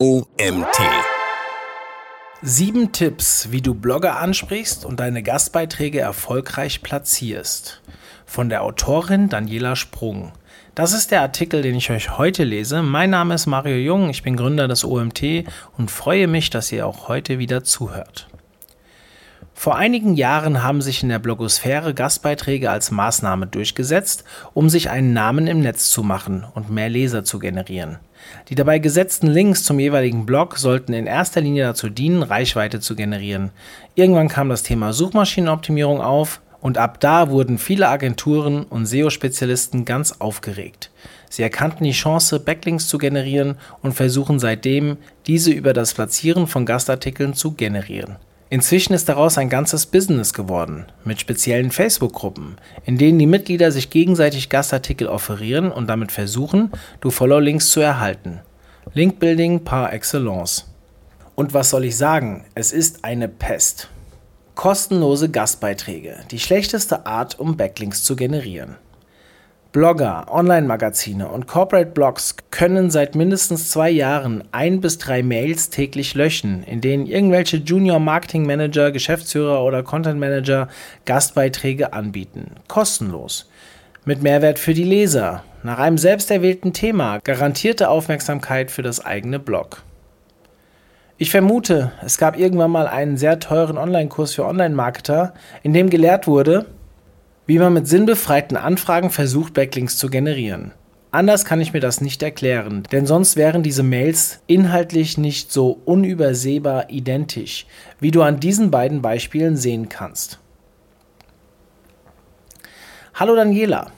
OMT. Sieben Tipps, wie du Blogger ansprichst und deine Gastbeiträge erfolgreich platzierst. Von der Autorin Daniela Sprung. Das ist der Artikel, den ich euch heute lese. Mein Name ist Mario Jung, ich bin Gründer des OMT und freue mich, dass ihr auch heute wieder zuhört. Vor einigen Jahren haben sich in der Blogosphäre Gastbeiträge als Maßnahme durchgesetzt, um sich einen Namen im Netz zu machen und mehr Leser zu generieren. Die dabei gesetzten Links zum jeweiligen Blog sollten in erster Linie dazu dienen, Reichweite zu generieren. Irgendwann kam das Thema Suchmaschinenoptimierung auf und ab da wurden viele Agenturen und SEO-Spezialisten ganz aufgeregt. Sie erkannten die Chance, Backlinks zu generieren und versuchen seitdem, diese über das Platzieren von Gastartikeln zu generieren. Inzwischen ist daraus ein ganzes Business geworden, mit speziellen Facebook-Gruppen, in denen die Mitglieder sich gegenseitig Gastartikel offerieren und damit versuchen, Do-Follow-Links zu erhalten. Linkbuilding par excellence. Und was soll ich sagen? Es ist eine Pest. Kostenlose Gastbeiträge, die schlechteste Art, um Backlinks zu generieren. Blogger, Online-Magazine und Corporate Blogs können seit mindestens zwei Jahren ein bis drei Mails täglich löschen, in denen irgendwelche Junior Marketing Manager, Geschäftsführer oder Content Manager Gastbeiträge anbieten. Kostenlos. Mit Mehrwert für die Leser. Nach einem selbst erwählten Thema. Garantierte Aufmerksamkeit für das eigene Blog. Ich vermute, es gab irgendwann mal einen sehr teuren Online-Kurs für Online-Marketer, in dem gelehrt wurde, wie man mit sinnbefreiten Anfragen versucht, Backlinks zu generieren. Anders kann ich mir das nicht erklären, denn sonst wären diese Mails inhaltlich nicht so unübersehbar identisch, wie du an diesen beiden Beispielen sehen kannst. Hallo Daniela.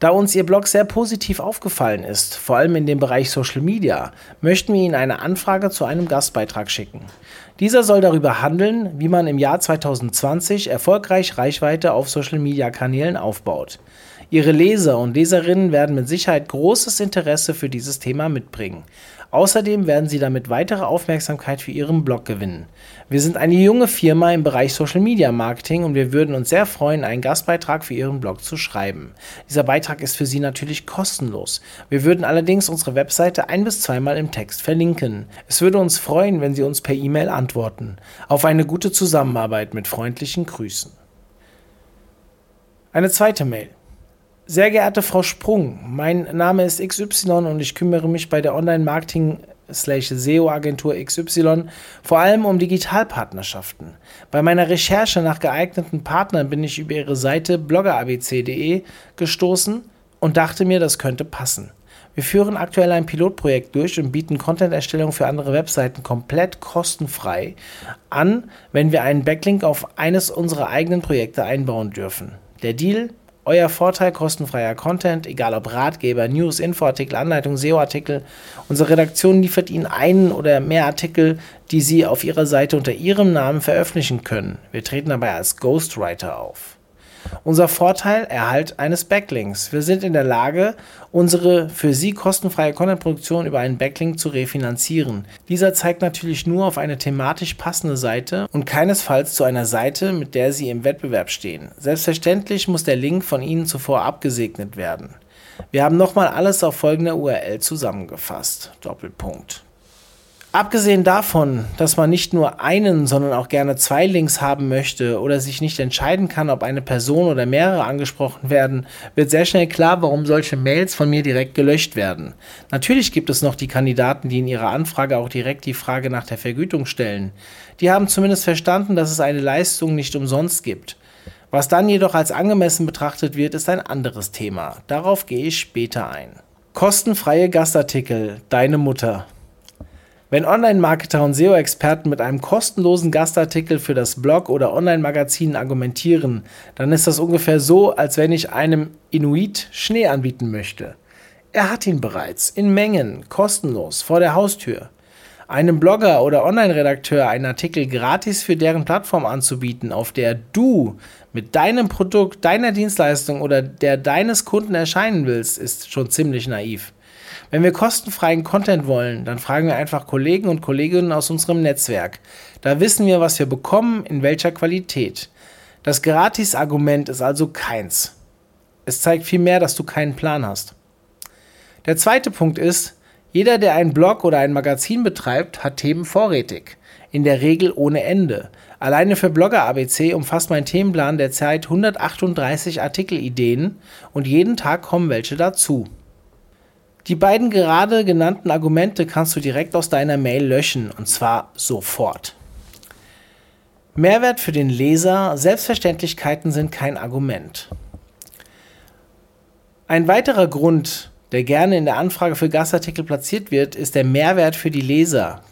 Da uns Ihr Blog sehr positiv aufgefallen ist, vor allem in dem Bereich Social Media, möchten wir Ihnen eine Anfrage zu einem Gastbeitrag schicken. Dieser soll darüber handeln, wie man im Jahr 2020 erfolgreich Reichweite auf Social Media Kanälen aufbaut. Ihre Leser und Leserinnen werden mit Sicherheit großes Interesse für dieses Thema mitbringen. Außerdem werden Sie damit weitere Aufmerksamkeit für Ihren Blog gewinnen. Wir sind eine junge Firma im Bereich Social Media Marketing und wir würden uns sehr freuen, einen Gastbeitrag für Ihren Blog zu schreiben. Dieser Beitrag ist für Sie natürlich kostenlos. Wir würden allerdings unsere Webseite ein bis zweimal im Text verlinken. Es würde uns freuen, wenn Sie uns per E-Mail antworten. Auf eine gute Zusammenarbeit mit freundlichen Grüßen. Eine zweite Mail. Sehr geehrte Frau Sprung, mein Name ist XY und ich kümmere mich bei der Online-Marketing SEO-Agentur XY vor allem um Digitalpartnerschaften. Bei meiner Recherche nach geeigneten Partnern bin ich über ihre Seite bloggerabc.de gestoßen und dachte mir, das könnte passen. Wir führen aktuell ein Pilotprojekt durch und bieten Content-Erstellung für andere Webseiten komplett kostenfrei an, wenn wir einen Backlink auf eines unserer eigenen Projekte einbauen dürfen. Der Deal euer Vorteil, kostenfreier Content, egal ob Ratgeber, News, Infoartikel, Anleitung, SEO-Artikel. Unsere Redaktion liefert Ihnen einen oder mehr Artikel, die Sie auf Ihrer Seite unter Ihrem Namen veröffentlichen können. Wir treten dabei als Ghostwriter auf. Unser Vorteil, Erhalt eines Backlinks. Wir sind in der Lage, unsere für Sie kostenfreie Contentproduktion über einen Backlink zu refinanzieren. Dieser zeigt natürlich nur auf eine thematisch passende Seite und keinesfalls zu einer Seite, mit der Sie im Wettbewerb stehen. Selbstverständlich muss der Link von Ihnen zuvor abgesegnet werden. Wir haben nochmal alles auf folgender URL zusammengefasst. Doppelpunkt. Abgesehen davon, dass man nicht nur einen, sondern auch gerne zwei Links haben möchte oder sich nicht entscheiden kann, ob eine Person oder mehrere angesprochen werden, wird sehr schnell klar, warum solche Mails von mir direkt gelöscht werden. Natürlich gibt es noch die Kandidaten, die in ihrer Anfrage auch direkt die Frage nach der Vergütung stellen. Die haben zumindest verstanden, dass es eine Leistung nicht umsonst gibt. Was dann jedoch als angemessen betrachtet wird, ist ein anderes Thema. Darauf gehe ich später ein. Kostenfreie Gastartikel, deine Mutter. Wenn Online-Marketer und SEO-Experten mit einem kostenlosen Gastartikel für das Blog oder Online-Magazin argumentieren, dann ist das ungefähr so, als wenn ich einem Inuit Schnee anbieten möchte. Er hat ihn bereits in Mengen, kostenlos, vor der Haustür. Einem Blogger oder Online-Redakteur einen Artikel gratis für deren Plattform anzubieten, auf der du mit deinem Produkt, deiner Dienstleistung oder der deines Kunden erscheinen willst, ist schon ziemlich naiv. Wenn wir kostenfreien Content wollen, dann fragen wir einfach Kollegen und Kolleginnen aus unserem Netzwerk. Da wissen wir, was wir bekommen, in welcher Qualität. Das Gratis-Argument ist also keins. Es zeigt vielmehr, dass du keinen Plan hast. Der zweite Punkt ist, Jeder, der einen Blog oder ein Magazin betreibt, hat Themen vorrätig. In der Regel ohne Ende. Alleine für Blogger ABC umfasst mein Themenplan derzeit 138 Artikelideen und jeden Tag kommen welche dazu. Die beiden gerade genannten Argumente kannst du direkt aus deiner Mail löschen und zwar sofort. Mehrwert für den Leser, Selbstverständlichkeiten sind kein Argument. Ein weiterer Grund, der gerne in der Anfrage für Gastartikel platziert wird, ist der Mehrwert für die Leser.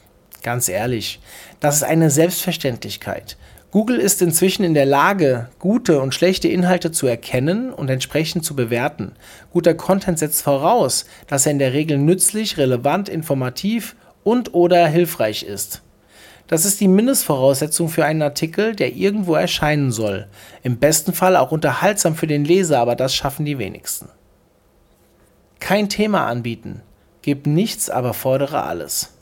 Ganz ehrlich, das ist eine Selbstverständlichkeit. Google ist inzwischen in der Lage, gute und schlechte Inhalte zu erkennen und entsprechend zu bewerten. Guter Content setzt voraus, dass er in der Regel nützlich, relevant, informativ und oder hilfreich ist. Das ist die Mindestvoraussetzung für einen Artikel, der irgendwo erscheinen soll. Im besten Fall auch unterhaltsam für den Leser, aber das schaffen die wenigsten. Kein Thema anbieten. Gib nichts, aber fordere alles.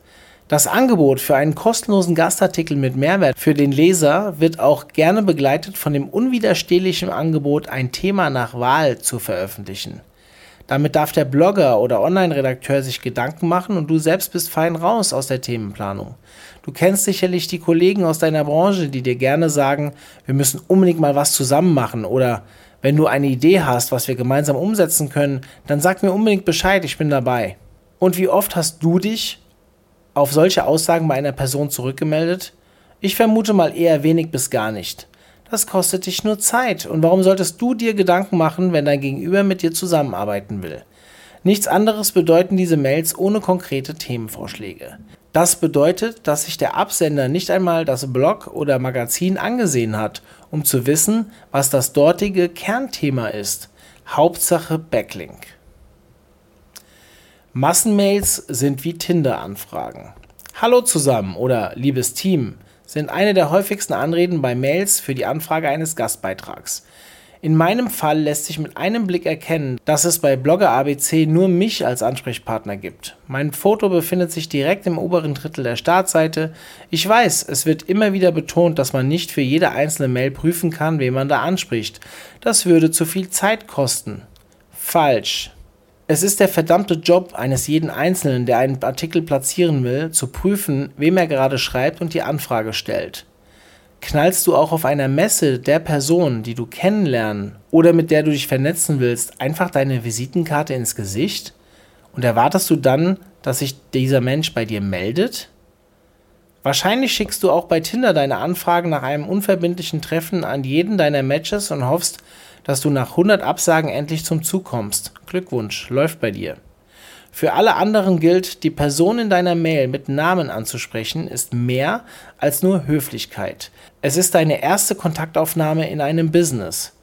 Das Angebot für einen kostenlosen Gastartikel mit Mehrwert für den Leser wird auch gerne begleitet von dem unwiderstehlichen Angebot, ein Thema nach Wahl zu veröffentlichen. Damit darf der Blogger oder Online-Redakteur sich Gedanken machen und du selbst bist fein raus aus der Themenplanung. Du kennst sicherlich die Kollegen aus deiner Branche, die dir gerne sagen, wir müssen unbedingt mal was zusammen machen oder wenn du eine Idee hast, was wir gemeinsam umsetzen können, dann sag mir unbedingt Bescheid, ich bin dabei. Und wie oft hast du dich auf solche Aussagen bei einer Person zurückgemeldet? Ich vermute mal eher wenig bis gar nicht. Das kostet dich nur Zeit. Und warum solltest du dir Gedanken machen, wenn dein Gegenüber mit dir zusammenarbeiten will? Nichts anderes bedeuten diese Mails ohne konkrete Themenvorschläge. Das bedeutet, dass sich der Absender nicht einmal das Blog oder Magazin angesehen hat, um zu wissen, was das dortige Kernthema ist. Hauptsache Backlink. Massenmails sind wie Tinder-Anfragen. Hallo zusammen oder liebes Team sind eine der häufigsten Anreden bei Mails für die Anfrage eines Gastbeitrags. In meinem Fall lässt sich mit einem Blick erkennen, dass es bei Blogger ABC nur mich als Ansprechpartner gibt. Mein Foto befindet sich direkt im oberen Drittel der Startseite. Ich weiß, es wird immer wieder betont, dass man nicht für jede einzelne Mail prüfen kann, wen man da anspricht. Das würde zu viel Zeit kosten. Falsch. Es ist der verdammte Job eines jeden Einzelnen, der einen Artikel platzieren will, zu prüfen, wem er gerade schreibt und die Anfrage stellt. Knallst du auch auf einer Messe der Person, die du kennenlernen oder mit der du dich vernetzen willst, einfach deine Visitenkarte ins Gesicht? Und erwartest du dann, dass sich dieser Mensch bei dir meldet? Wahrscheinlich schickst du auch bei Tinder deine Anfragen nach einem unverbindlichen Treffen an jeden deiner Matches und hoffst, dass du nach 100 Absagen endlich zum Zug kommst. Glückwunsch, läuft bei dir. Für alle anderen gilt, die Person in deiner Mail mit Namen anzusprechen, ist mehr als nur Höflichkeit. Es ist deine erste Kontaktaufnahme in einem Business.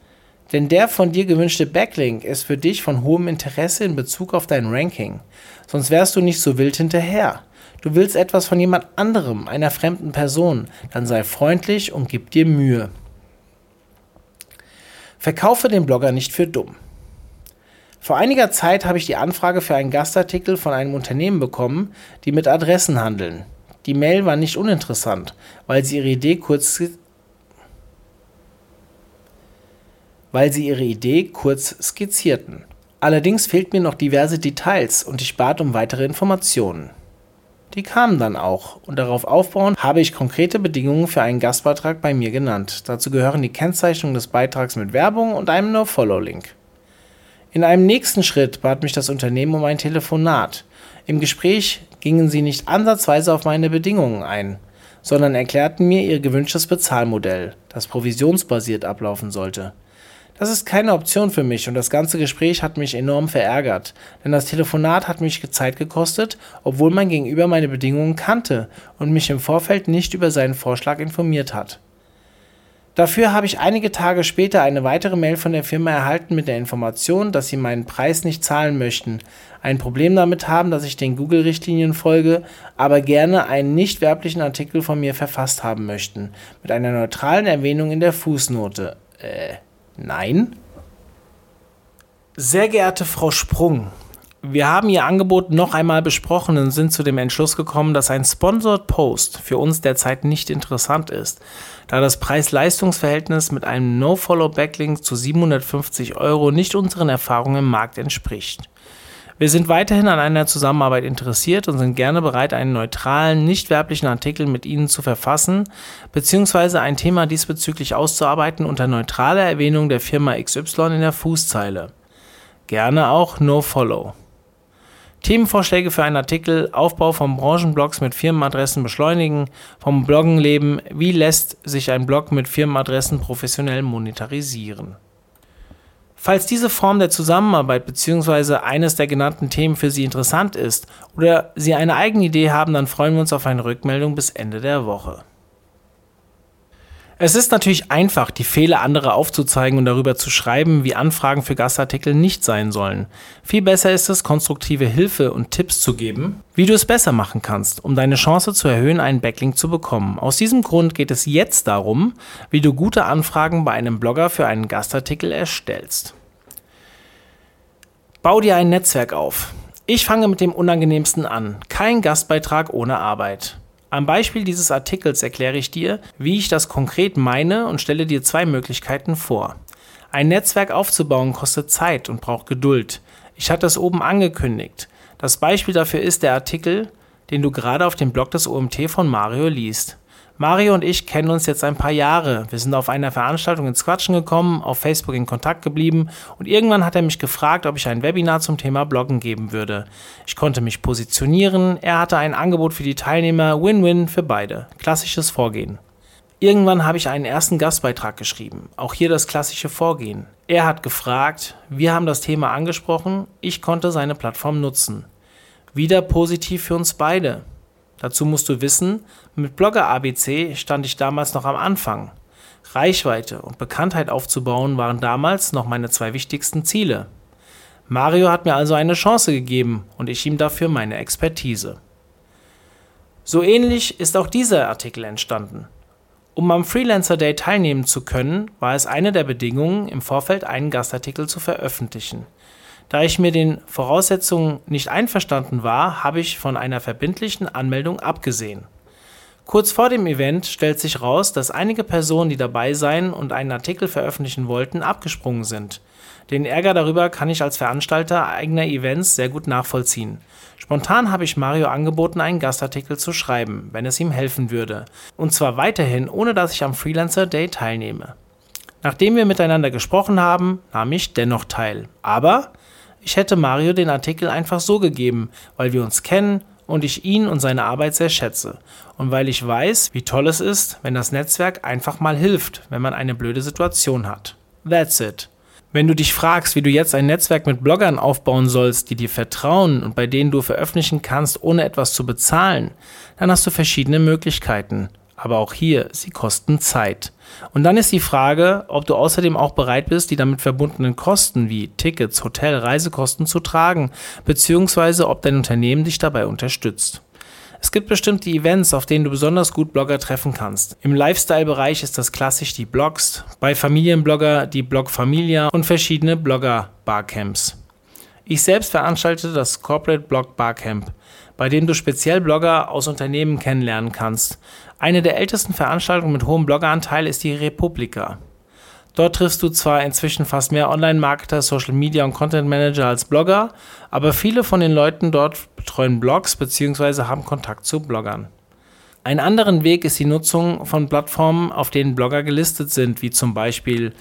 Denn der von dir gewünschte Backlink ist für dich von hohem Interesse in Bezug auf dein Ranking. Sonst wärst du nicht so wild hinterher. Du willst etwas von jemand anderem, einer fremden Person, dann sei freundlich und gib dir Mühe. Verkaufe den Blogger nicht für dumm. Vor einiger Zeit habe ich die Anfrage für einen Gastartikel von einem Unternehmen bekommen, die mit Adressen handeln. Die Mail war nicht uninteressant, weil sie ihre Idee kurz weil sie ihre Idee kurz skizzierten. Allerdings fehlten mir noch diverse Details und ich bat um weitere Informationen. Die kamen dann auch und darauf aufbauend habe ich konkrete Bedingungen für einen Gastbeitrag bei mir genannt. Dazu gehören die Kennzeichnung des Beitrags mit Werbung und einem No-Follow-Link. In einem nächsten Schritt bat mich das Unternehmen um ein Telefonat. Im Gespräch gingen sie nicht ansatzweise auf meine Bedingungen ein, sondern erklärten mir ihr gewünschtes Bezahlmodell, das provisionsbasiert ablaufen sollte. Das ist keine Option für mich und das ganze Gespräch hat mich enorm verärgert, denn das Telefonat hat mich Zeit gekostet, obwohl mein Gegenüber meine Bedingungen kannte und mich im Vorfeld nicht über seinen Vorschlag informiert hat. Dafür habe ich einige Tage später eine weitere Mail von der Firma erhalten mit der Information, dass sie meinen Preis nicht zahlen möchten, ein Problem damit haben, dass ich den Google-Richtlinien folge, aber gerne einen nicht werblichen Artikel von mir verfasst haben möchten, mit einer neutralen Erwähnung in der Fußnote. Äh. Nein. Sehr geehrte Frau Sprung, wir haben Ihr Angebot noch einmal besprochen und sind zu dem Entschluss gekommen, dass ein Sponsored Post für uns derzeit nicht interessant ist, da das Preis-Leistungs-Verhältnis mit einem No-Follow-Backlink zu 750 Euro nicht unseren Erfahrungen im Markt entspricht. Wir sind weiterhin an einer Zusammenarbeit interessiert und sind gerne bereit, einen neutralen, nicht werblichen Artikel mit Ihnen zu verfassen bzw. ein Thema diesbezüglich auszuarbeiten unter neutraler Erwähnung der Firma XY in der Fußzeile. Gerne auch No-Follow. Themenvorschläge für einen Artikel, Aufbau von Branchenblogs mit Firmenadressen beschleunigen, vom Bloggen leben, wie lässt sich ein Blog mit Firmenadressen professionell monetarisieren. Falls diese Form der Zusammenarbeit bzw. eines der genannten Themen für Sie interessant ist oder Sie eine eigene Idee haben, dann freuen wir uns auf eine Rückmeldung bis Ende der Woche. Es ist natürlich einfach, die Fehler anderer aufzuzeigen und darüber zu schreiben, wie Anfragen für Gastartikel nicht sein sollen. Viel besser ist es, konstruktive Hilfe und Tipps zu geben, wie du es besser machen kannst, um deine Chance zu erhöhen, einen Backlink zu bekommen. Aus diesem Grund geht es jetzt darum, wie du gute Anfragen bei einem Blogger für einen Gastartikel erstellst. Bau dir ein Netzwerk auf. Ich fange mit dem Unangenehmsten an. Kein Gastbeitrag ohne Arbeit. Am Beispiel dieses Artikels erkläre ich dir, wie ich das konkret meine und stelle dir zwei Möglichkeiten vor. Ein Netzwerk aufzubauen kostet Zeit und braucht Geduld. Ich hatte es oben angekündigt. Das Beispiel dafür ist der Artikel, den du gerade auf dem Blog des OMT von Mario liest. Mario und ich kennen uns jetzt ein paar Jahre. Wir sind auf einer Veranstaltung ins Quatschen gekommen, auf Facebook in Kontakt geblieben und irgendwann hat er mich gefragt, ob ich ein Webinar zum Thema Bloggen geben würde. Ich konnte mich positionieren, er hatte ein Angebot für die Teilnehmer, Win-Win für beide. Klassisches Vorgehen. Irgendwann habe ich einen ersten Gastbeitrag geschrieben. Auch hier das klassische Vorgehen. Er hat gefragt, wir haben das Thema angesprochen, ich konnte seine Plattform nutzen. Wieder positiv für uns beide. Dazu musst du wissen, mit Blogger ABC stand ich damals noch am Anfang. Reichweite und Bekanntheit aufzubauen waren damals noch meine zwei wichtigsten Ziele. Mario hat mir also eine Chance gegeben und ich ihm dafür meine Expertise. So ähnlich ist auch dieser Artikel entstanden. Um am Freelancer Day teilnehmen zu können, war es eine der Bedingungen, im Vorfeld einen Gastartikel zu veröffentlichen. Da ich mir den Voraussetzungen nicht einverstanden war, habe ich von einer verbindlichen Anmeldung abgesehen. Kurz vor dem Event stellt sich raus, dass einige Personen, die dabei sein und einen Artikel veröffentlichen wollten, abgesprungen sind. Den Ärger darüber kann ich als Veranstalter eigener Events sehr gut nachvollziehen. Spontan habe ich Mario angeboten, einen Gastartikel zu schreiben, wenn es ihm helfen würde. Und zwar weiterhin, ohne dass ich am Freelancer Day teilnehme. Nachdem wir miteinander gesprochen haben, nahm ich dennoch teil. Aber ich hätte Mario den Artikel einfach so gegeben, weil wir uns kennen und ich ihn und seine Arbeit sehr schätze. Und weil ich weiß, wie toll es ist, wenn das Netzwerk einfach mal hilft, wenn man eine blöde Situation hat. That's it. Wenn du dich fragst, wie du jetzt ein Netzwerk mit Bloggern aufbauen sollst, die dir vertrauen und bei denen du veröffentlichen kannst, ohne etwas zu bezahlen, dann hast du verschiedene Möglichkeiten. Aber auch hier, sie kosten Zeit. Und dann ist die Frage, ob du außerdem auch bereit bist, die damit verbundenen Kosten wie Tickets, Hotel, Reisekosten zu tragen, beziehungsweise ob dein Unternehmen dich dabei unterstützt. Es gibt bestimmte Events, auf denen du besonders gut Blogger treffen kannst. Im Lifestyle-Bereich ist das klassisch die Blogs, bei Familienblogger die Blog Familia und verschiedene Blogger-Barcamps. Ich selbst veranstalte das Corporate Blog Barcamp, bei dem du speziell Blogger aus Unternehmen kennenlernen kannst. Eine der ältesten Veranstaltungen mit hohem Bloggeranteil ist die Republika. Dort triffst du zwar inzwischen fast mehr Online-Marketer, Social Media und Content Manager als Blogger, aber viele von den Leuten dort betreuen Blogs bzw. haben Kontakt zu Bloggern. Ein anderen Weg ist die Nutzung von Plattformen, auf denen Blogger gelistet sind, wie zum Beispiel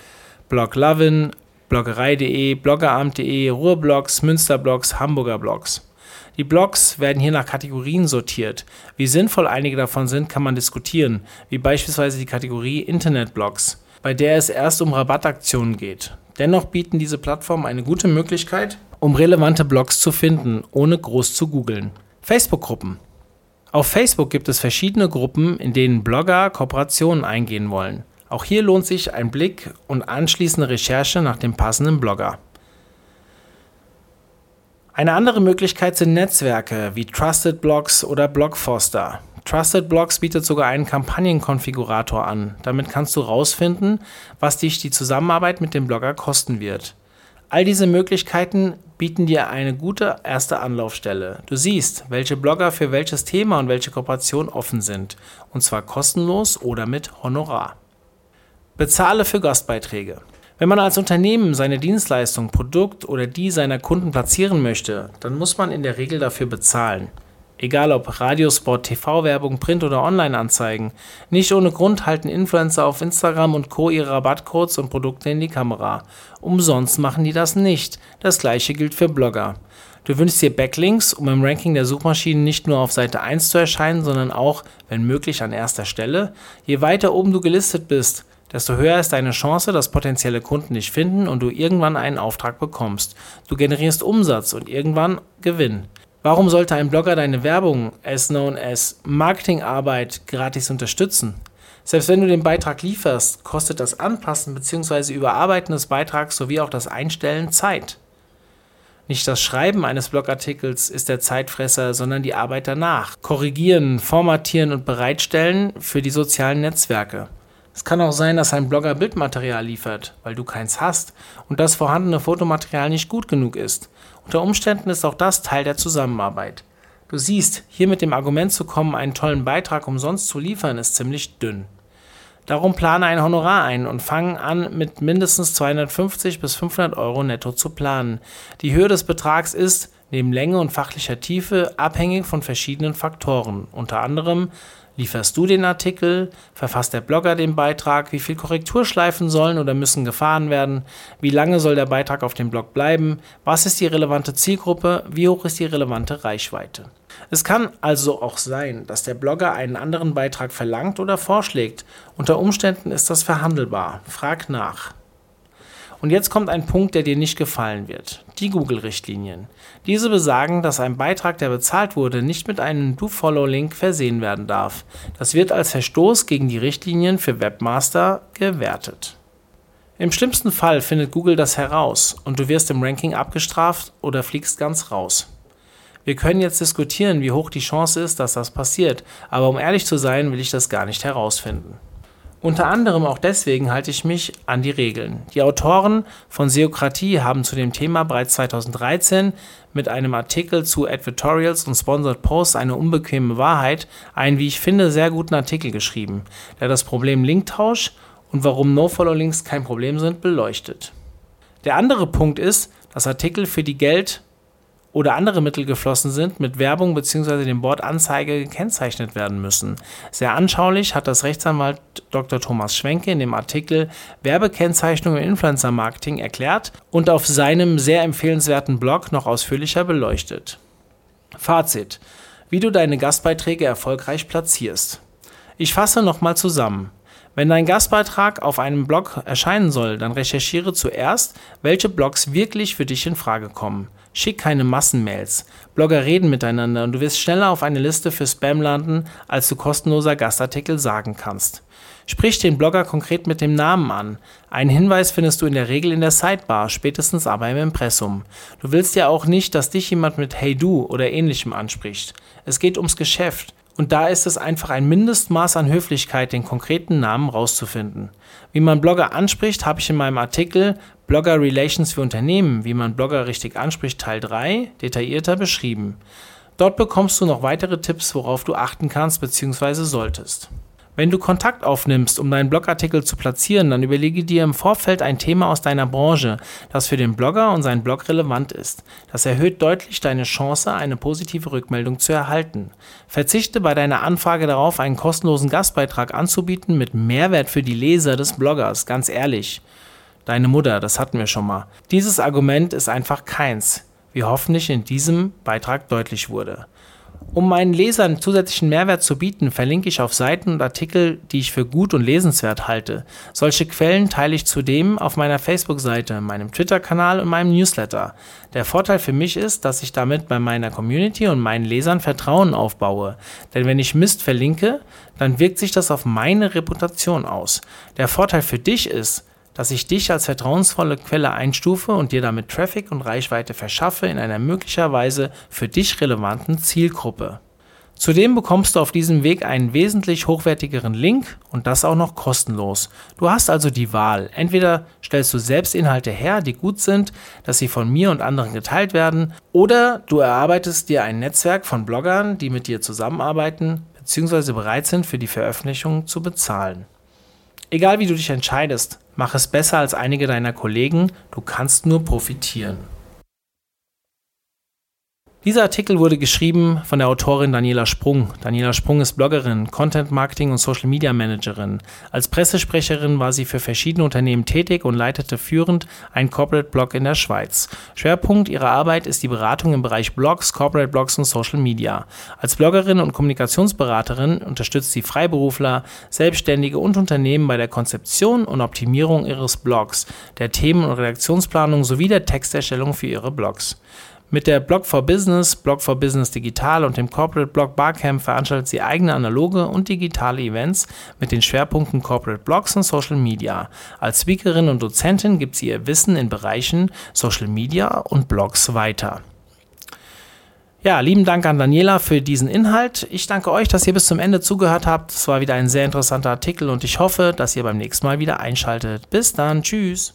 Bloglovin, Bloggerei.de, Bloggerabend.de, Ruhrblogs, Münsterblogs, Hamburger Blogs. Die Blogs werden hier nach Kategorien sortiert. Wie sinnvoll einige davon sind, kann man diskutieren, wie beispielsweise die Kategorie Internetblogs bei der es erst um Rabattaktionen geht. Dennoch bieten diese Plattformen eine gute Möglichkeit, um relevante Blogs zu finden, ohne groß zu googeln. Facebook-Gruppen. Auf Facebook gibt es verschiedene Gruppen, in denen Blogger Kooperationen eingehen wollen. Auch hier lohnt sich ein Blick und anschließende Recherche nach dem passenden Blogger. Eine andere Möglichkeit sind Netzwerke wie Trusted Blogs oder Blogfoster. Trusted Blogs bietet sogar einen Kampagnenkonfigurator an. Damit kannst du rausfinden, was dich die Zusammenarbeit mit dem Blogger kosten wird. All diese Möglichkeiten bieten dir eine gute erste Anlaufstelle. Du siehst, welche Blogger für welches Thema und welche Kooperation offen sind, und zwar kostenlos oder mit Honorar. Bezahle für Gastbeiträge. Wenn man als Unternehmen seine Dienstleistung, Produkt oder die seiner Kunden platzieren möchte, dann muss man in der Regel dafür bezahlen. Egal ob Radiospot, TV-Werbung, Print- oder Online-Anzeigen. Nicht ohne Grund halten Influencer auf Instagram und Co. ihre Rabattcodes und Produkte in die Kamera. Umsonst machen die das nicht. Das gleiche gilt für Blogger. Du wünschst dir Backlinks, um im Ranking der Suchmaschinen nicht nur auf Seite 1 zu erscheinen, sondern auch, wenn möglich, an erster Stelle. Je weiter oben du gelistet bist, desto höher ist deine Chance, dass potenzielle Kunden dich finden und du irgendwann einen Auftrag bekommst. Du generierst Umsatz und irgendwann Gewinn. Warum sollte ein Blogger deine Werbung, as known as Marketingarbeit, gratis unterstützen? Selbst wenn du den Beitrag lieferst, kostet das Anpassen bzw. Überarbeiten des Beitrags sowie auch das Einstellen Zeit. Nicht das Schreiben eines Blogartikels ist der Zeitfresser, sondern die Arbeit danach. Korrigieren, formatieren und bereitstellen für die sozialen Netzwerke. Es kann auch sein, dass ein Blogger Bildmaterial liefert, weil du keins hast und das vorhandene Fotomaterial nicht gut genug ist. Unter Umständen ist auch das Teil der Zusammenarbeit. Du siehst, hier mit dem Argument zu kommen, einen tollen Beitrag umsonst zu liefern, ist ziemlich dünn. Darum plane ein Honorar ein und fange an, mit mindestens 250 bis 500 Euro netto zu planen. Die Höhe des Betrags ist, neben Länge und fachlicher Tiefe, abhängig von verschiedenen Faktoren, unter anderem Lieferst du den Artikel? Verfasst der Blogger den Beitrag? Wie viel Korrekturschleifen sollen oder müssen gefahren werden? Wie lange soll der Beitrag auf dem Blog bleiben? Was ist die relevante Zielgruppe? Wie hoch ist die relevante Reichweite? Es kann also auch sein, dass der Blogger einen anderen Beitrag verlangt oder vorschlägt. Unter Umständen ist das verhandelbar. Frag nach. Und jetzt kommt ein Punkt, der dir nicht gefallen wird. Die Google-Richtlinien. Diese besagen, dass ein Beitrag, der bezahlt wurde, nicht mit einem Do-Follow-Link versehen werden darf. Das wird als Verstoß gegen die Richtlinien für Webmaster gewertet. Im schlimmsten Fall findet Google das heraus und du wirst im Ranking abgestraft oder fliegst ganz raus. Wir können jetzt diskutieren, wie hoch die Chance ist, dass das passiert, aber um ehrlich zu sein, will ich das gar nicht herausfinden. Unter anderem auch deswegen halte ich mich an die Regeln. Die Autoren von Seokratie haben zu dem Thema bereits 2013 mit einem Artikel zu Advertorials und Sponsored Posts eine unbequeme Wahrheit einen, wie ich finde, sehr guten Artikel geschrieben, der das Problem Linktausch und warum No-Follow-Links kein Problem sind, beleuchtet. Der andere Punkt ist, dass Artikel für die Geld oder andere Mittel geflossen sind, mit Werbung bzw. dem Wort Anzeige gekennzeichnet werden müssen. Sehr anschaulich hat das Rechtsanwalt Dr. Thomas Schwenke in dem Artikel Werbekennzeichnung im Influencer Marketing erklärt und auf seinem sehr empfehlenswerten Blog noch ausführlicher beleuchtet. Fazit: Wie du deine Gastbeiträge erfolgreich platzierst. Ich fasse nochmal zusammen. Wenn dein Gastbeitrag auf einem Blog erscheinen soll, dann recherchiere zuerst, welche Blogs wirklich für dich in Frage kommen. Schick keine Massenmails. Blogger reden miteinander und du wirst schneller auf eine Liste für Spam landen, als du kostenloser Gastartikel sagen kannst. Sprich den Blogger konkret mit dem Namen an. Einen Hinweis findest du in der Regel in der Sidebar, spätestens aber im Impressum. Du willst ja auch nicht, dass dich jemand mit Hey du oder ähnlichem anspricht. Es geht ums Geschäft. Und da ist es einfach ein Mindestmaß an Höflichkeit, den konkreten Namen rauszufinden. Wie man Blogger anspricht, habe ich in meinem Artikel Blogger Relations für Unternehmen, wie man Blogger richtig anspricht, Teil 3, detaillierter beschrieben. Dort bekommst du noch weitere Tipps, worauf du achten kannst bzw. solltest. Wenn du Kontakt aufnimmst, um deinen Blogartikel zu platzieren, dann überlege dir im Vorfeld ein Thema aus deiner Branche, das für den Blogger und seinen Blog relevant ist. Das erhöht deutlich deine Chance, eine positive Rückmeldung zu erhalten. Verzichte bei deiner Anfrage darauf, einen kostenlosen Gastbeitrag anzubieten mit Mehrwert für die Leser des Bloggers, ganz ehrlich. Deine Mutter, das hatten wir schon mal. Dieses Argument ist einfach keins, wie hoffentlich in diesem Beitrag deutlich wurde. Um meinen Lesern zusätzlichen Mehrwert zu bieten, verlinke ich auf Seiten und Artikel, die ich für gut und lesenswert halte. Solche Quellen teile ich zudem auf meiner Facebook-Seite, meinem Twitter-Kanal und meinem Newsletter. Der Vorteil für mich ist, dass ich damit bei meiner Community und meinen Lesern Vertrauen aufbaue. Denn wenn ich Mist verlinke, dann wirkt sich das auf meine Reputation aus. Der Vorteil für dich ist, dass ich dich als vertrauensvolle Quelle einstufe und dir damit Traffic und Reichweite verschaffe in einer möglicherweise für dich relevanten Zielgruppe. Zudem bekommst du auf diesem Weg einen wesentlich hochwertigeren Link und das auch noch kostenlos. Du hast also die Wahl. Entweder stellst du selbst Inhalte her, die gut sind, dass sie von mir und anderen geteilt werden, oder du erarbeitest dir ein Netzwerk von Bloggern, die mit dir zusammenarbeiten bzw. bereit sind, für die Veröffentlichung zu bezahlen. Egal wie du dich entscheidest, mach es besser als einige deiner Kollegen, du kannst nur profitieren. Dieser Artikel wurde geschrieben von der Autorin Daniela Sprung. Daniela Sprung ist Bloggerin, Content Marketing und Social Media Managerin. Als Pressesprecherin war sie für verschiedene Unternehmen tätig und leitete führend einen Corporate Blog in der Schweiz. Schwerpunkt ihrer Arbeit ist die Beratung im Bereich Blogs, Corporate Blogs und Social Media. Als Bloggerin und Kommunikationsberaterin unterstützt sie Freiberufler, Selbstständige und Unternehmen bei der Konzeption und Optimierung ihres Blogs, der Themen- und Redaktionsplanung sowie der Texterstellung für ihre Blogs. Mit der Blog for Business, Blog for Business Digital und dem Corporate Blog Barcamp veranstaltet sie eigene analoge und digitale Events mit den Schwerpunkten Corporate Blogs und Social Media. Als Speakerin und Dozentin gibt sie ihr Wissen in Bereichen Social Media und Blogs weiter. Ja, lieben Dank an Daniela für diesen Inhalt. Ich danke euch, dass ihr bis zum Ende zugehört habt. Es war wieder ein sehr interessanter Artikel und ich hoffe, dass ihr beim nächsten Mal wieder einschaltet. Bis dann, tschüss.